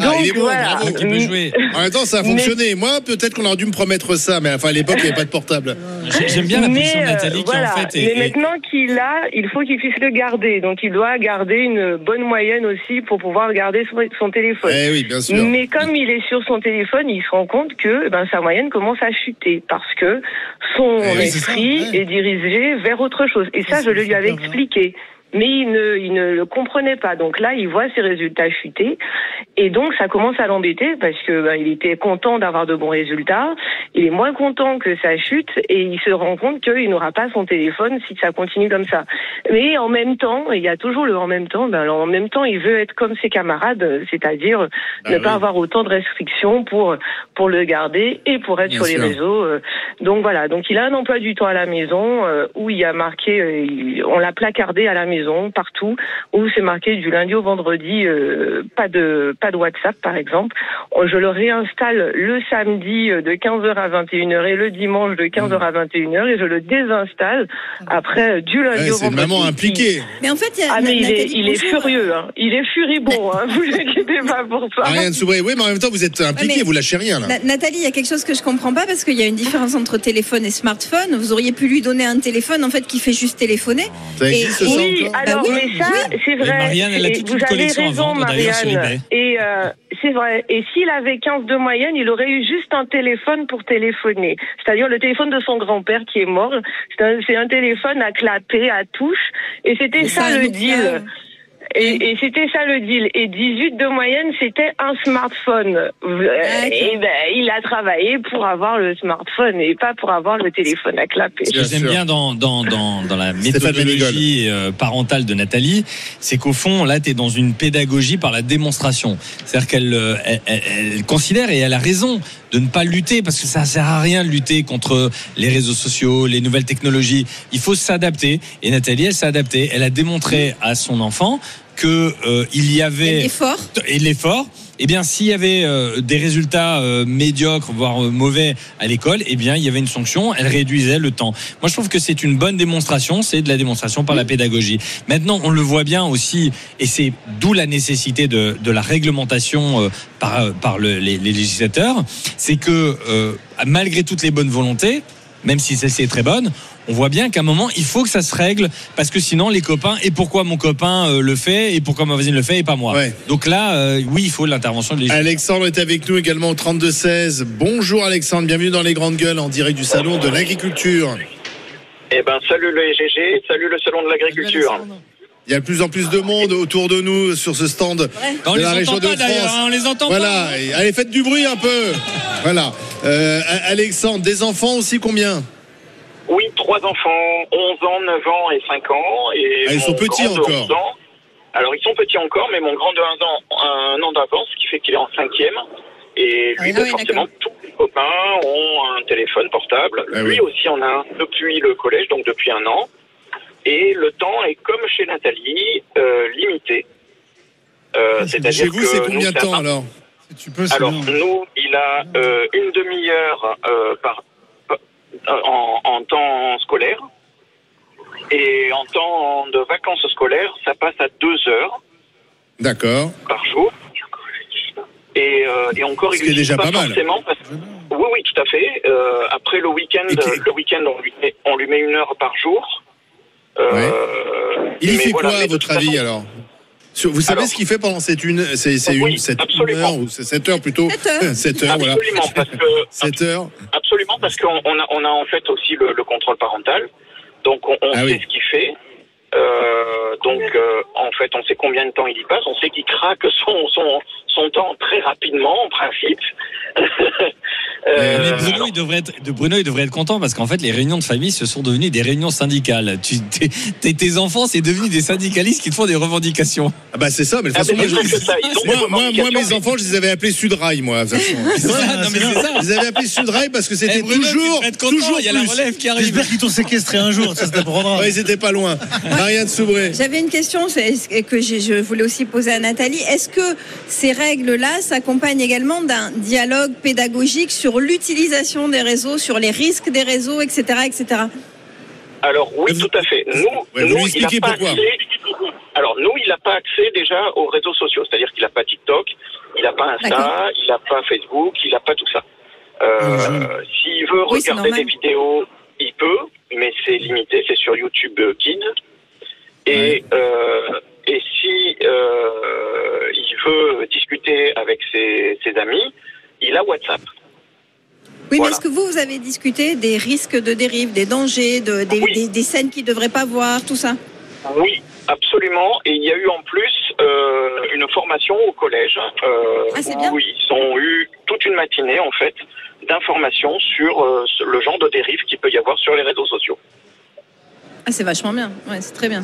Donc il est bon, voilà. bravo. Peut jouer. En même temps, ça a Mais- fonctionné. Moi, peut-être qu'on aurait dû me promettre ça, mais enfin, à l'époque, il n'y avait pas de portable. J'ai- J'aime bien la Mais, position de euh, Nathalie qui voilà. en fait Mais est, est- maintenant qu'il a, il faut qu'il puisse le garder. Donc il doit garder une bonne moyenne aussi pour pouvoir garder son, son téléphone. Eh oui, bien sûr. Mais comme il est sur son téléphone, il se rend compte que eh ben, sa moyenne commence à chuter parce que son Eh oui, c'est ça, esprit ouais. est dirigé vers autre chose. Et ça, je le lui avais hein. Mais il ne, il ne le comprenait pas. Donc là, il voit ses résultats chuter. Et donc, ça commence à l'embêter parce que ben, il était content d'avoir de bons résultats. Il est moins content que ça chute et il se rend compte qu'il n'aura pas son téléphone si ça continue comme ça. Mais en même temps, il y a toujours le en même temps. Ben, alors, en même temps, il veut être comme ses camarades, c'est-à-dire Ah ne oui. pas avoir autant de restrictions pour pour le garder et pour être Bien sur les réseaux. euh. Donc voilà. Donc il a un emploi du temps à la maison euh, où il y a marqué, euh, on l'a placardé à la maison partout où c'est marqué du lundi au vendredi, euh, pas de pas de WhatsApp par exemple. On- Je le réinstalle le samedi euh, de 15h à 21h et le dimanche de 15h à 21h et je le désinstalle après euh, du lundi Ouais, au c'est vendredi. maman impliquée. Mais en fait, il y a Ah mais il est, il furieux, hein. il est furibond, hein. *laughs* vous inquiétez pas pour ça. Ariane Soubré, oui, mais en même temps, vous êtes impliqué, Ouais, vous lâchez rien, là. Nathalie, il y a quelque chose que je comprends pas parce qu'il y a une différence entre téléphone et smartphone. Vous auriez pu lui donner un téléphone en fait qui fait juste téléphoner. Ça existe, et- ça, Oui, alors Bah oui, mais ça, c'est Et vrai. Marianne, elle a Et toute vous une avez raison, vendre, d'ailleurs, sur Marianne. eBay. Et euh, c'est vrai. Et s'il avait 15 de moyenne, il aurait eu juste un téléphone pour téléphoner. C'est-à-dire le téléphone de son grand-père qui est mort. C'est un, c'est un téléphone à clapet, à touche. Et c'était ça, ça, le deal. Et, et c'était ça le deal. Et 18 de moyenne, c'était un smartphone. Et ben, il a travaillé pour avoir le smartphone et pas pour avoir le téléphone à clapper. Ce que j'aime bien dans, dans, dans, dans la méthodologie euh, parentale de Nathalie, c'est qu'au fond, là, tu es dans une pédagogie par la démonstration. C'est-à-dire qu'elle euh, elle, elle- elle considère, et elle a raison, de ne pas lutter, parce que ça sert à rien de lutter contre les réseaux sociaux, les nouvelles technologies. Il faut s'adapter. Et Nathalie, elle s'est adaptée. Elle a démontré à son enfant que euh, il y avait L'effort. et l'effort. Eh bien, s'il y avait euh, des résultats euh, médiocres, voire mauvais à l'école, eh bien, il y avait une sanction. Elle réduisait le temps. Moi, je trouve que c'est une bonne démonstration. C'est de la démonstration par la pédagogie. Maintenant, on le voit bien aussi, et c'est d'où la nécessité de, de la réglementation par, par le- les, les législateurs. C'est que malgré toutes les bonnes volontés, même si celle-ci est très bonne, on voit bien qu'à un moment, il faut que ça se règle, parce que sinon, les copains, et pourquoi mon copain euh, le fait, et pourquoi ma voisine le fait, et pas moi. Ouais. Donc là, euh, oui, il faut l'intervention de. Alexandre est avec nous également au 32-16. Bonjour Alexandre, bienvenue dans les grandes gueules en direct du salon de l'agriculture. Eh ben, salut le GG, salut le salon de l'agriculture. Il y a de plus en plus de monde autour de nous sur ce stand On de les la entend région de pas d'ailleurs, France. hein, on les entend Voilà, pas. Allez faites du bruit un peu. Voilà. Euh, Alexandre, des enfants aussi combien? Oui, trois enfants, 11 ans, 9 ans et 5 ans. Et Ah, ils sont petits encore. 11 ans. Alors, ils sont petits encore, mais mon grand de 1 an, un an d'avance, ce qui fait qu'il est en cinquième. Et lui, Ah oui, forcément, tous les copains ont un téléphone portable. Ah lui oui. aussi en a un depuis le collège, donc depuis un an. Et le temps est, comme chez Nathalie, euh, limité. Euh, C'est-à-dire Chez vous, c'est combien de temps alors? Si tu peux, Alors, bien. nous, il a euh, une demi-heure euh, par- en, temps scolaire. Et en temps de vacances scolaires, ça passe à deux heures D'accord. par jour. Et, euh, et encore, Ce il est déjà pas mal. forcément parce- Oui, oui, tout à fait. Euh, après le week-end, qui- le week-end, on lui met, on lui met une heure par jour. Euh, Il y fait voilà, quoi à votre avis façon- alors? Sur- Vous savez Alors- ce qu'il fait pendant cette une, c'est c'est Oui, une, cette une absolument. heure ou c'est 7 heures plutôt Sept heures. *laughs* 7 heures, voilà. Absolument, parce que *laughs* 7 heures. Absolument, parce qu'on on a, on a en fait aussi le, le contrôle parental. Donc on, on Ah sait oui. ce qu'il fait. Euh, donc euh, en fait, on sait combien de temps il y passe. On sait qu'il craque son, son, son temps très rapidement, en principe. *laughs* Euh, Mais Bruno, il devrait être, de Bruno, il devrait être content parce qu'en fait, les réunions de famille, ce sont devenues des réunions syndicales. Tu, t'es- enfants, c'est devenu des syndicalistes qui te font des revendications. Ah bah c'est ça, mais de toute Ah, façon, mais moi, je- ça, mes mais- enfants, je les avais appelés Sudrail, moi. ça, non, mais ça. Je les avais appelés Sudrail parce que c'était Eh, tu toujours, content, toujours il y a la relève qui arrive. J'espère qu'ils t'ont séquestré un jour, ça se t'apprendra. Ouais, ils étaient pas loin. Marianne Soubré. J'avais une question que je voulais aussi poser à Nathalie. Est-ce que ces règles-là s'accompagnent également d'un dialogue pédagogique sur l'utilisation des réseaux, sur les risques des réseaux, etc., etc. Alors oui, Vous- tout à fait. Nous, Ouais, nous, il expliquez a pas accès- Alors nous, il n'a pas accès déjà aux réseaux sociaux, c'est-à-dire qu'il n'a pas TikTok, il n'a pas Insta, il n'a pas Facebook, il n'a pas tout ça. Euh, S'il veut Oui, regarder des vidéos, il peut, mais c'est limité, c'est sur YouTube euh, Kids. Et euh, et si euh, il veut discuter avec ses, ses amis, il a WhatsApp. Oui, Voilà. mais est-ce que vous, vous avez discuté des risques de dérive, des dangers, de- des, Oui. des- des scènes qu'ils ne devraient pas voir, tout ça? Oui, absolument. Et il y a eu en plus euh, une formation au collège euh, Ah, c'est bien. où ils ont eu toute une matinée en fait d'informations sur euh, le genre de dérive qu'il peut y avoir sur les réseaux sociaux. Ah, c'est vachement bien. Ouais, c'est très bien.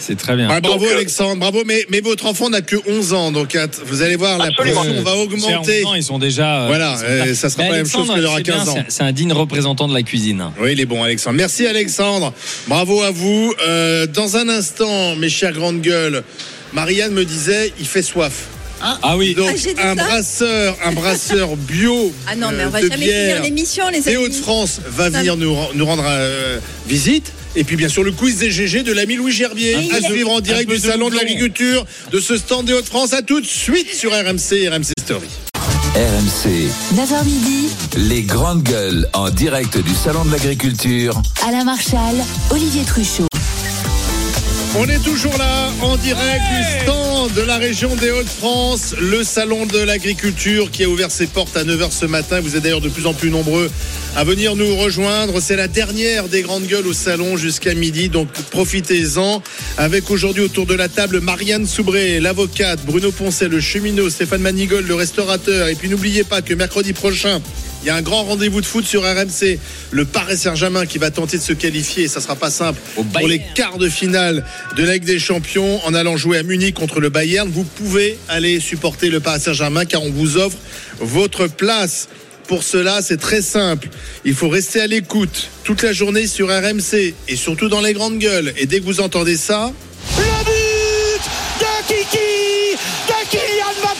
C'est très bien. Ah, bravo Donc, euh, Alexandre, bravo. Mais, mais votre enfant n'a que 11 ans, donc vous allez voir, la Absolument. pression va à augmenter. 11 ans, ils sont déjà. euh, Voilà, euh, ça sera Mais pas la même chose aura c'est bien, 15 ans. c'est- un digne représentant de la cuisine. Oui, il est bon, Alexandre. Merci, Alexandre. Bravo à vous. Euh, dans un instant, mes chères grandes gueules, Marianne me disait, il fait soif. Ah oui. Donc, Ah, j'ai dit un brasseur, un brasseur *laughs* bio Ah non, mais on va de jamais bière finir l'émission, les amis. Hauts-de-France va Ça- venir nous, ren- nous rendre euh, visite. Et puis, bien sûr, le quiz des GG de l'ami Louis Gerbier Un à suivre en direct du de Salon de l'Agriculture de ce stand des Hauts-de-France. À tout de suite sur RMC et RMC Story. RMC, 9h midi, les grandes gueules en direct du Salon de l'Agriculture. Alain Marchal, Olivier Truchot. On est toujours là, en direct du stand de la région des Hauts-de-France, le salon de l'agriculture qui a ouvert ses portes à 9h ce matin. Vous êtes d'ailleurs de plus en plus nombreux à venir nous rejoindre. C'est la dernière des grandes gueules au salon jusqu'à midi, donc profitez-en. Avec aujourd'hui autour de la table Marianne Soubré, l'avocate, Bruno Poncet, le cheminot, Stéphane Manigol, le restaurateur. Et puis n'oubliez pas que mercredi prochain, il y a un grand rendez-vous de foot sur RMC. Le Paris Saint-Germain qui va tenter de se qualifier. Ça sera pas simple pour les quarts de finale de la Ligue des Champions en allant jouer à Munich contre le Bayern. Vous pouvez aller supporter le Paris Saint-Germain car on vous offre votre place. Pour cela, c'est très simple. Il faut rester à l'écoute toute la journée sur RMC et surtout dans les grandes gueules. Et dès que vous entendez ça, Le but de Kiki, de Kylian Mbappé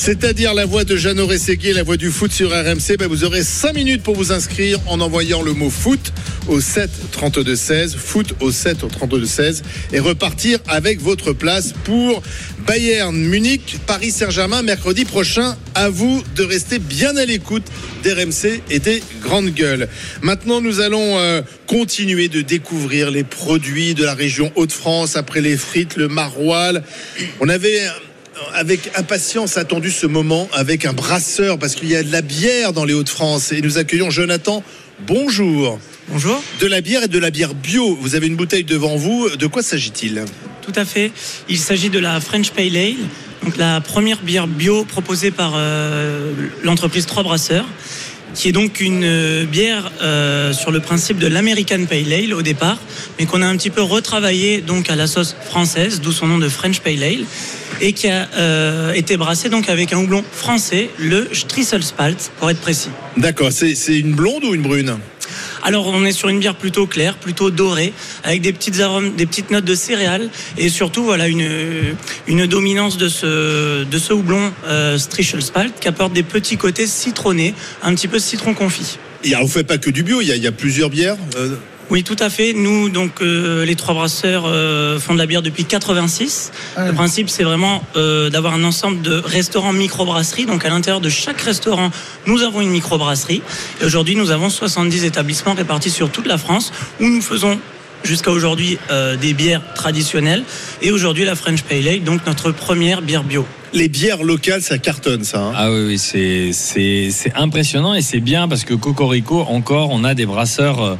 c'est-à-dire la voix de Jeannot Rességuier, la voix du foot sur RMC, ben vous aurez 5 minutes pour vous inscrire en envoyant le mot foot au 7 32 16, foot au 7 au 32 16 et repartir avec votre place pour Bayern Munich, Paris Saint-Germain mercredi prochain. À vous de rester bien à l'écoute d'RMC et des grandes gueules. Maintenant, nous allons euh, continuer de découvrir les produits de la région Hauts-de-France après les frites, le maroilles. On avait avec impatience attendu ce moment avec un brasseur parce qu'il y a de la bière dans les Hauts-de-France et nous accueillons Jonathan. Bonjour. Bonjour. De la bière et de la bière bio. Vous avez une bouteille devant vous. De quoi s'agit-il? Tout à fait. Il s'agit de la French Pale Ale, donc la première bière bio proposée par euh, l'entreprise Trois Brasseurs, qui est donc une euh, bière euh, sur le principe de l'American Pale Ale au départ, mais qu'on a un petit peu retravaillé donc à la sauce française, d'où son nom de French Pale Ale, et qui a euh, été brassée donc avec un houblon français, le Strisselspalt, pour être précis. D'accord. C'est une blonde ou une brune? Alors on est sur une bière plutôt claire, plutôt dorée, avec des petites arômes, des petites notes de céréales et surtout voilà une une dominance de ce de ce houblon euh, Strichelspalt qui apporte des petits côtés citronnés, un petit peu citron confit. Il y a, Vous faites pas que du bio. Il y a, il y a plusieurs bières. euh, Oui, tout à fait. Nous, donc, euh, les trois brasseurs euh, font de la bière depuis 86. Le principe, c'est vraiment euh, d'avoir un ensemble de restaurants microbrasseries. Donc, à l'intérieur de chaque restaurant, nous avons une microbrasserie. Et aujourd'hui, nous avons 70 établissements répartis sur toute la France où nous faisons jusqu'à aujourd'hui euh, des bières traditionnelles et aujourd'hui la French Pale Ale, donc notre première bière bio. les bières locales, ça cartonne, ça. hein. Ah oui, oui c'est, c'est, c'est impressionnant et c'est bien parce que Cocorico, encore, on a des brasseurs euh,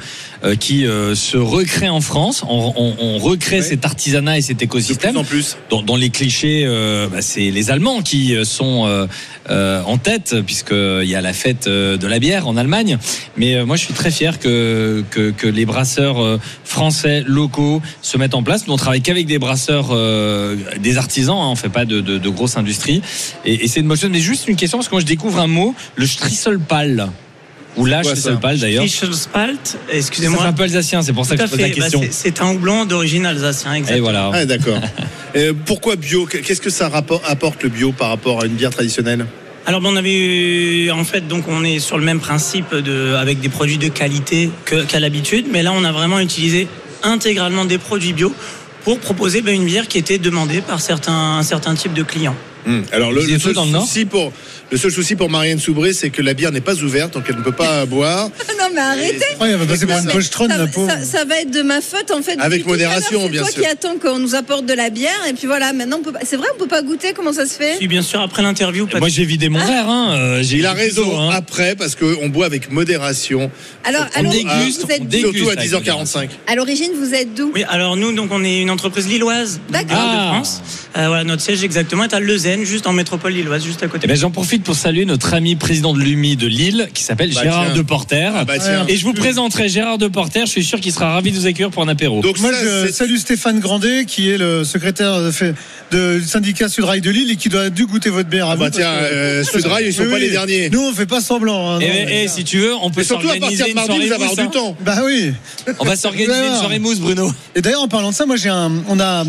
qui euh, se recréent en France. On, on- on recrée cet artisanat et cet écosystème. en plus. Dans, dans les clichés, euh, bah, c'est les Allemands qui euh, sont euh, euh, en tête puisqu'il y a la fête euh, de la bière en Allemagne. Mais euh, moi, je suis très fier que, que, que les brasseurs euh, français locaux se mettent en place. Nous, on travaille qu'avec des brasseurs, euh, des artisans. Hein, on fait pas de, de, de grosse industrie. Et, et c'est une bonne chose. Mais juste une question parce que moi, je découvre un mot, le Strisselpal. Ou ça Strisselpal d'ailleurs. C'est excusez-moi. un peu alsacien, c'est pour ça que je pose la. Bah, question. c'est- c'est un houblon d'origine alsacien, exactement. Et voilà. Ah, d'accord. *laughs* Euh, pourquoi bio? Qu'est-ce que ça rapport- apporte le bio par rapport à une bière traditionnelle? Alors ben, on avait eu- en fait donc on est sur le même principe de avec des produits de qualité qu'à l'habitude, mais là on a vraiment utilisé intégralement des produits bio pour proposer ben, une bière qui était demandée par certains un certain type de clients. Hmm. Alors le, le seul dans le Nord? pour le seul souci pour Marianne Soubré, c'est que la bière n'est pas ouverte, donc elle ne peut pas *laughs* boire. Non, mais arrêtez. Ouais, elle va passer pour une Mais pochetronne, ça, la pauvre. ça- ça va être de ma faute en fait. Avec modération, bien C'est sûr. toi qui attends qu'on nous apporte de la bière et puis voilà. Maintenant, on peut pas- c'est vrai, on peut pas goûter. Comment ça se fait? Puis bien sûr après l'interview, pas Moi, j'ai vidé mon verre. Hein. euh, j'ai Il a plutôt, raison hein. après parce qu'on boit avec modération. Alors, On alors, déguste, vous êtes on d'où? déguste. Surtout à avec 10h45. À l'origine, vous êtes d'où? Oui, alors nous donc on est une entreprise lilloise de D'accord. de Ah. France. Euh, voilà, notre siège exactement est à Leuzen, juste en métropole lilloise, juste à côté. Eh ben, J'en profite pour saluer notre ami président de l'UMI de Lille qui s'appelle Bah, Gérard tiens. Deporter. Ah bah tiens. Et je vous présenterai Gérard Deporter. Je suis sûr qu'il sera ravi de vous accueillir pour un apéro. Donc Moi, je salue Stéphane Grandet, qui est le secrétaire de du syndicat Sudrail de Lille et qui doit dû goûter votre bière. à Ah bah vous, tiens, euh, Sudrail, ils sont Oui, pas les derniers. Nous, on fait pas semblant. hein, Et, non, et mais- si tu veux, on peut Mais surtout à s'organiser partir de une mardi, soirée mousse. avoir du hein. temps. Bah oui. On va s'organiser une soirée mousse, Bruno. Et d'ailleurs, en parlant de ça, moi, j'ai un, on a,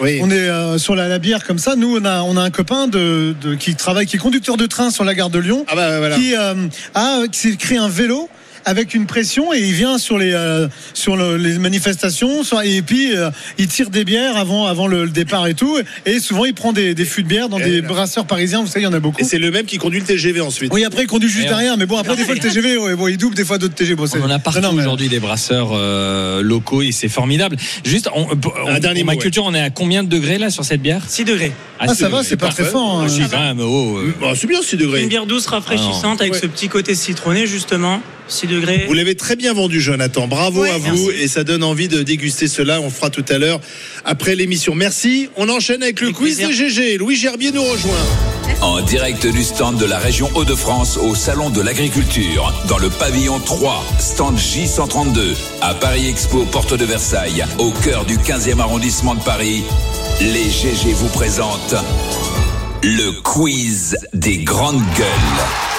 on est euh, sur la, bière comme ça. Nous, on a, on a un copain de, de- qui travaille, qui est conducteur de train sur la gare de Lyon, Ah bah voilà. qui euh, a, qui s'est créé un vélo avec une pression et il vient sur les euh, sur le- les manifestations sur- et puis euh, il tire des bières avant avant le, le départ et tout et souvent il prend des, des fûts de bière dans des brasseurs parisiens vous savez il y en a beaucoup Et c'est le même qui conduit le TGV ensuite. oui après il conduit juste Et on- derrière mais bon après des fois le TGV ouais, bon, il double des fois d'autres TGV bon, On en a partout mais- aujourd'hui des brasseurs euh, locaux et c'est formidable. Juste, on, on- Un dernier ma culture, on est à combien de degrés là sur cette bière? 6 degrés. Ah, ça va, c'est pas très fort, hein. Même, oh, Bah, c'est bien 6 degrés. Une bière douce, rafraîchissante, avec ce petit côté citronné, justement. 6 degrés. Vous l'avez très bien vendu, Jonathan. Bravo à vous. merci. Et ça donne envie de déguster cela. On le fera tout à l'heure après l'émission. Merci. On enchaîne avec le Avec quiz plaisir. de GG. Louis Gerbier nous rejoint. En direct du stand de la région Hauts-de-France au Salon de l'Agriculture, dans le pavillon 3, stand J132, à Paris Expo, porte de Versailles, au cœur du 15e arrondissement de Paris, les GG vous présentent le quiz des grandes gueules.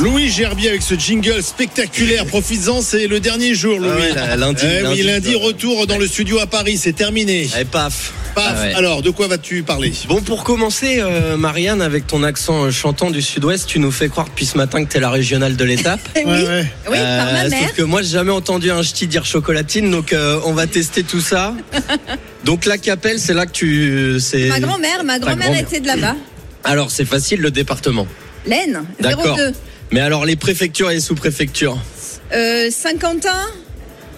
Louis Gerbier avec ce jingle spectaculaire. Profites-en, c'est le dernier jour, Louis. Ah ouais, là, lundi, Eh oui, lundi, retour dans le studio à Paris. C'est terminé. Allez, paf. Paf. Ah ouais. Alors, de quoi vas-tu parler? Bon, pour commencer, euh, Marianne, avec ton accent euh, chantant du sud-ouest, tu nous fais croire depuis ce matin que t'es la régionale de l'étape. Oui, *laughs* Ouais, ouais. oui par ma Euh, mère. Sauf que moi, j'ai jamais entendu un ch'ti dire chocolatine, donc euh, on va tester tout ça. *laughs* donc la Capelle, c'est là que tu. Ma grand-mère, ma grand-mère. était de là-bas. Alors, c'est facile, le département. L'Aisne, D'accord. 02. Mais alors, les préfectures et les sous-préfectures, Euh, Saint-Quentin.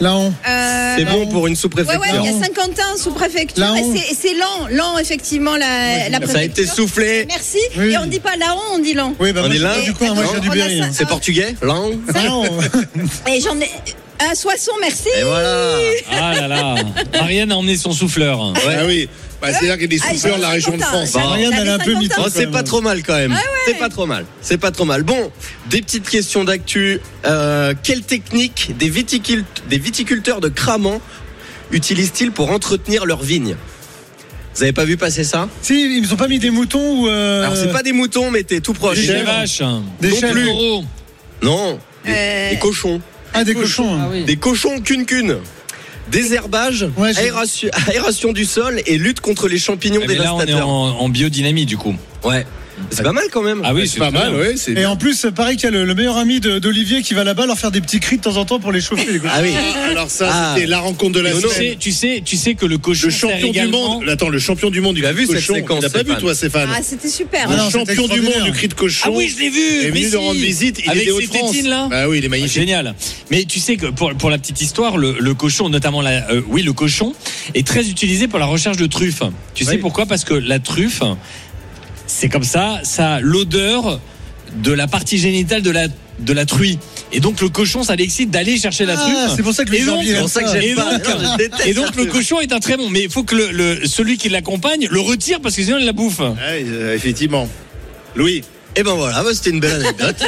là on euh, c'est bon pour une Ouais, sous-préfecture ouais, il y a Saint-Quentin sous préfecture. Là-haut. Et c'est- lent, lent, effectivement, la, la Ça a été préfecture. soufflé. Merci. Oui. Et on dit pas là-haut, on dit lent. oui bah On moi, est là du coup moi j'ai du Berry. C'est portugais Langue Ah, on- Et j'en ai. Un Soissons, merci. Et voilà Ah là là, Marianne a emmené son souffleur. Ah oui. Bah, c'est là qu'il y a des Ah, souffleurs de la région de 50. France. Bah, elle un peu. 50 Oh, c'est pas trop mal quand même. C'est pas trop mal. C'est pas trop mal. Bon, des petites questions d'actu. Euh, quelle technique des, viticul- des viticulteurs de Cramant utilisent-ils pour entretenir leurs vignes? Vous avez pas vu passer ça? Si ils ont pas mis des moutons ou euh, Alors c'est pas des moutons, mais t'es tout proche. Des Des chèvres. vaches, Des non chèvres. Non, des, Euh, des cochons. ah des cochons hein. Des cochons cune cune. Désherbage, Ouais, aération, *laughs* aération du sol et lutte contre les champignons Mais là, on est dévastateurs. en, en biodynamie du coup. Ouais, c'est pas mal quand même. Ah oui, C'est pas mal, ouais. C'est et en plus pareil qu'il y a le, le meilleur ami d'Olivier qui va là-bas leur faire des petits cris de temps en temps pour les chauffer les. Ah oui. Alors ça, Ah. c'était la rencontre de la Tu semaine. sais, tu sais, tu sais que le cochon Le champion du également- monde. Attends, le champion du monde du Tu as cri de vu cette cochon. séquence, T'as pas vu toi, Stéphane Ah, c'était super. Ah Le non, c'était champion du monde du cri de cochon. Ah oui, je l'ai vu. est mais venu si. de rendre visite. Il Avec est des ses là. Ah oui, il est magnifique. Génial. Mais tu sais que pour, pour la petite histoire, le, le cochon, notamment la, euh, oui, le cochon est très utilisé pour la recherche de truffes. Tu sais Oui. pourquoi? Parce que la truffe, c'est comme ça, ça a l'odeur de la partie génitale de la de la truie. Et donc le cochon, ça l'excite d'aller chercher la Ah, truffe. c'est pour ça que Et donc- pour ça que Et pas. donc- Non, Et donc le cochon est un très bon, mais il faut que le, le- celui qui l'accompagne le retire parce que sinon il la bouffe. Ouais, euh, effectivement. Louis. Et ben voilà, bah, c'était une belle anecdote. *laughs*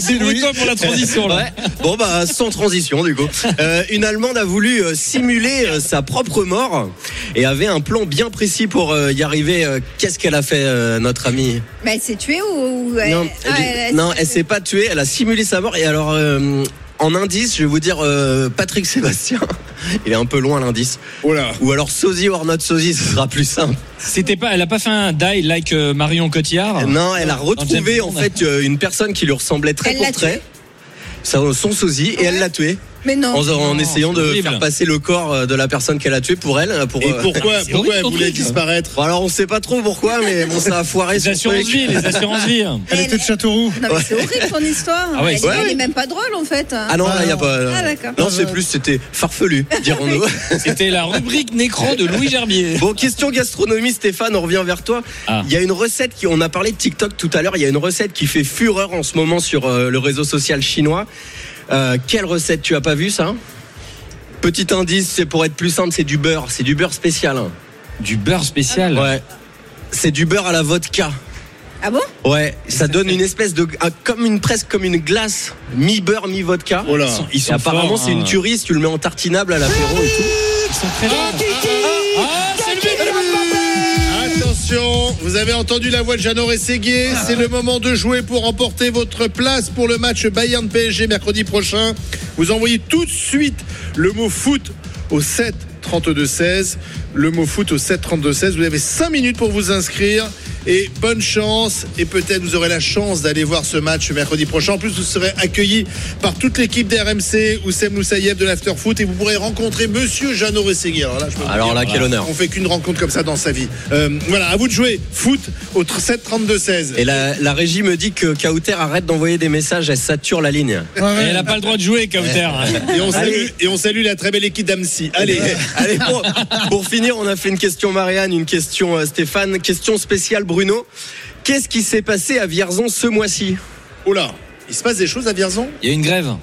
C'est toi *laughs* pour la transition là. Ouais. Bon bah sans transition du coup. Euh, une Allemande a voulu euh, simuler euh, sa propre mort et avait un plan bien précis pour euh, y arriver. Qu'est-ce qu'elle a fait euh, notre amie? Mais elle s'est tuée ou. ou elle- Non, Ah, elle, elle- non, elle s'est pas tuée. Elle a simulé sa mort et alors. En indice, je vais vous dire euh, Patrick Sébastien. *laughs* Il est un peu loin l'indice. Oh là. Ou alors sosie or not sosie, ce sera plus simple. C'était pas, elle a pas fait un die like euh, Marion Cotillard? Non, elle a retrouvé en fait euh, une personne qui lui ressemblait très Elle l'a pour trait. Son son sosie et elle l'a tué. Mais non. en, en essayant de horrible. faire passer le corps euh, de la personne qu'elle a tué pour elle. Pour, Et euh, pourquoi, *laughs* pourquoi elle voulait disparaître Bon, alors on sait pas trop pourquoi, mais bon, ça a foiré Les son assurances truc. vie, les assurances vie. *laughs* Elle était de Châteauroux. Non, mais c'est horrible ton histoire. Ah ouais, elle, c'est- elle ouais. est même pas drôle en fait. Ah non, là, il y a pas. Ah, d'accord. non, c'est plus, c'était farfelu, dirons-nous. *laughs* C'était la rubrique nécro de Louis Gerbier. Bon, question gastronomie, Stéphane, on revient vers toi. Ah. Il y a une recette qui, on a parlé de TikTok tout à l'heure, il y a une recette qui fait fureur en ce moment sur euh, le réseau social chinois. Euh, quelle recette Tu as pas vu ça Petit indice, c'est pour être plus simple, c'est du beurre, c'est du beurre spécial. hein. Du beurre spécial. Ouais. C'est du beurre à la vodka. Ah bon? Ouais, ça donne une espèce de un- comme une presque comme une glace mi beurre mi vodka. Oh là. Ils sont, ils Et sont apparemment forts, c'est hein. une tuerie si tu le mets en tartinable à l'apéro et tout. Ils sont très forts. Vous avez entendu la voix de Jeannot Rességuier. C'est le moment de jouer pour remporter votre place pour le match Bayern PSG mercredi prochain. Vous envoyez tout de suite le mot foot au 7 32 16. Le mot foot au 7 32 16. Vous avez 5 minutes pour vous inscrire. Et bonne chance. Et peut-être vous aurez la chance d'aller voir ce match mercredi prochain. En plus, vous serez accueillis par toute l'équipe d'RMC, Oussem Moussaïeb de l'Afterfoot et vous pourrez rencontrer Monsieur Jeannot Rességui. Alors là, je peux vous Alors dire, là, quel honneur. On fait qu'une rencontre comme ça dans sa vie. Euh, voilà, à vous de jouer. Foot au 7 32 16. Et la, la régie me dit que Kauter arrête d'envoyer des messages, elle sature la ligne. Et elle n'a pas le droit de jouer, Kauter. *laughs* Et on, salue, Allez. et on salue la très belle équipe d'Amsi. Allez. Allez, pour, pour finir, on a fait une question Marianne, une question euh, Stéphane, question spéciale Bruno. Qu'est-ce qui s'est passé à Vierzon ce mois-ci Oh là, il se passe des choses à Vierzon? Il y a une grève.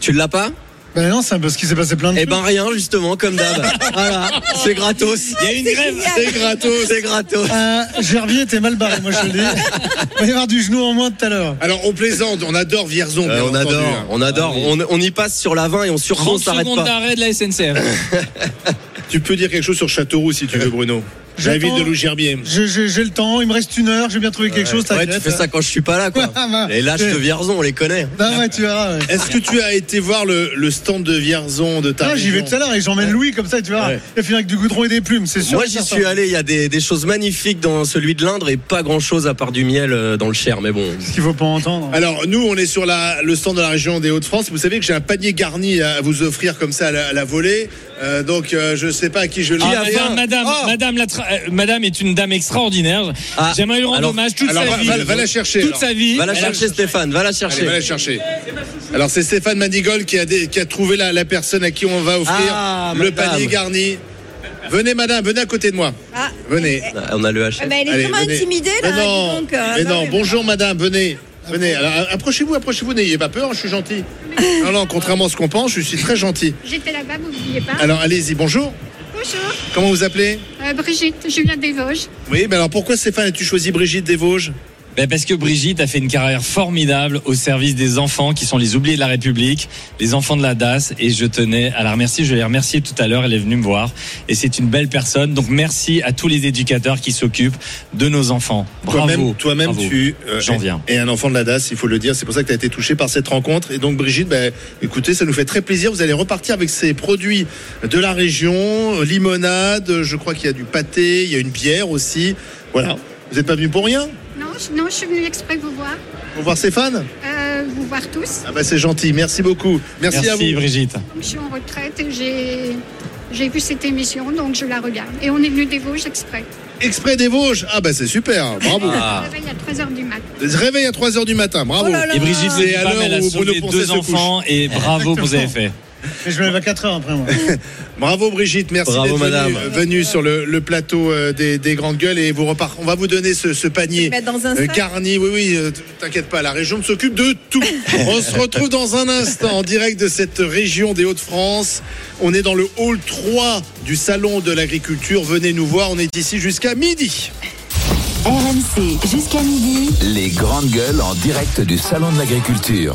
Tu l'as pas? Ben non, c'est parce qu'il s'est passé plein de Eh ben rien, justement, comme d'hab. *laughs* voilà, c'est gratos. Il y a une grève. C'est gratos. C'est gratos. Euh, Gervier était mal barré, moi je te le dis. *laughs* Il va y avoir du genou en moins tout à l'heure. Alors on plaisante, on adore Vierzon. Euh, on entendu, adore, hein. on adore. Ah On, on y passe sur la 20 et on surprend, 30 on s'arrête pas. d'arrêt de la SNCF. *laughs* Tu peux dire quelque chose sur Châteauroux si tu veux, Bruno. J'invite J'attends. de Louis Gerbier. J'ai j'ai- j'ai le temps, il me reste une heure, j'ai bien trouvé quelque chose. Ouais, tu fais ça quand je suis pas là, quoi. *laughs* bah, Les lâches de Vierzon, on les connaît. Non, ouais, tu verras. ouais. Est-ce que tu as été voir le, le stand de Vierzon de ta Ah, j'y vais tout à l'heure et j'emmène Louis comme ça, tu verras. Il finir avec du goudron et des plumes, c'est sûr. Moi, et j'y suis allé. Il y a des, des choses magnifiques dans celui de l'Indre et pas grand chose à part du miel euh, dans le Cher. Mais bon, Ce qu'il faut pas entendre. Alors nous, on est sur la, le stand de la région des Hauts-de-France. Vous savez que j'ai un panier garni à vous offrir comme ça à la, à la volée. Euh, donc euh, je sais pas à qui je le Ah, dis. madame, madame, Ah madame, la tra- euh, madame est une dame extraordinaire. Ah, J'aimerais lui rendre alors- hommage toute alors, sa va- vie. va- va la chercher, Toute alors. sa vie. va la chercher, Stéphane. Va la Allez, chercher. va la chercher. Alors c'est Stéphane Manigol qui a, dé- qui a trouvé la, la personne à qui on va offrir Ah, le madame. panier garni. Venez madame, venez à côté de moi. Ah, Venez. On a le HF. Ah, bah, elle est Allez, vraiment venez. intimidée Mais là. non, dis donc, euh, mais non. bonjour madame, venez. Venez, alors approchez-vous, approchez-vous, n'ayez pas peur, je suis gentil. *laughs* Non, non, contrairement à ce qu'on pense, je suis très gentil. J'étais là-bas, vous n'oubliez pas. Alors allez-y, bonjour. Bonjour, Comment vous appelez? Euh, Brigitte, je viens des Vosges. Oui, mais alors pourquoi Stéphane as-tu choisi Brigitte des Vosges Ben, parce que Brigitte a fait une carrière formidable au service des enfants qui sont les oubliés de la République, les enfants de la DAS. Et je tenais à la remercier. Je l'ai remerciée tout à l'heure. Elle est venue me voir. Et c'est une belle personne. Donc merci à tous les éducateurs qui s'occupent de nos enfants. Bravo. Toi-même, Bravo. tu euh, J'en viens. es un enfant de la DAS, il faut le dire. C'est pour ça que tu as été touché par cette rencontre. Et donc, Brigitte, ben, écoutez, ça nous fait très plaisir. Vous allez repartir avec ces produits de la région, euh, limonade. Je crois qu'il y a du pâté, il y a une bière aussi. Voilà. Vous n'êtes pas venu pour rien Non, je, non, je suis venue exprès vous voir, Pour voir Stéphane? Euh, vous voir tous. Ah bah c'est gentil. Merci beaucoup. Merci, à Merci vous. Brigitte. Je suis en retraite et j'ai, j'ai vu cette émission, donc je la regarde. Et on est venu des Vosges exprès. Exprès des Vosges? Ah bah c'est super. Bravo. Ah. Je me réveille à 3h du matin. Réveil à 3h du matin. Bravo. Oh là là. Et Brigitte, C'est à l'heure où Bruno deux couche. enfants et bravo, vous avez *laughs* fait. Et je me lève à 4 heures après moi. *laughs* Bravo Brigitte, merci Bravo, d'être venue, madame. venue sur le, le plateau euh, des, des grandes gueules et vous repart. On va vous donner ce, ce panier Mettre dans un euh, garni. Oui, oui, euh, t'inquiète pas, la région s'occupe de tout. *laughs* On se retrouve dans un instant en direct de cette région des Hauts-de-France. On est dans le hall 3 du salon de l'agriculture. Venez nous voir, on est ici jusqu'à midi. RMC jusqu'à midi. Les grandes gueules en direct du Salon de l'Agriculture.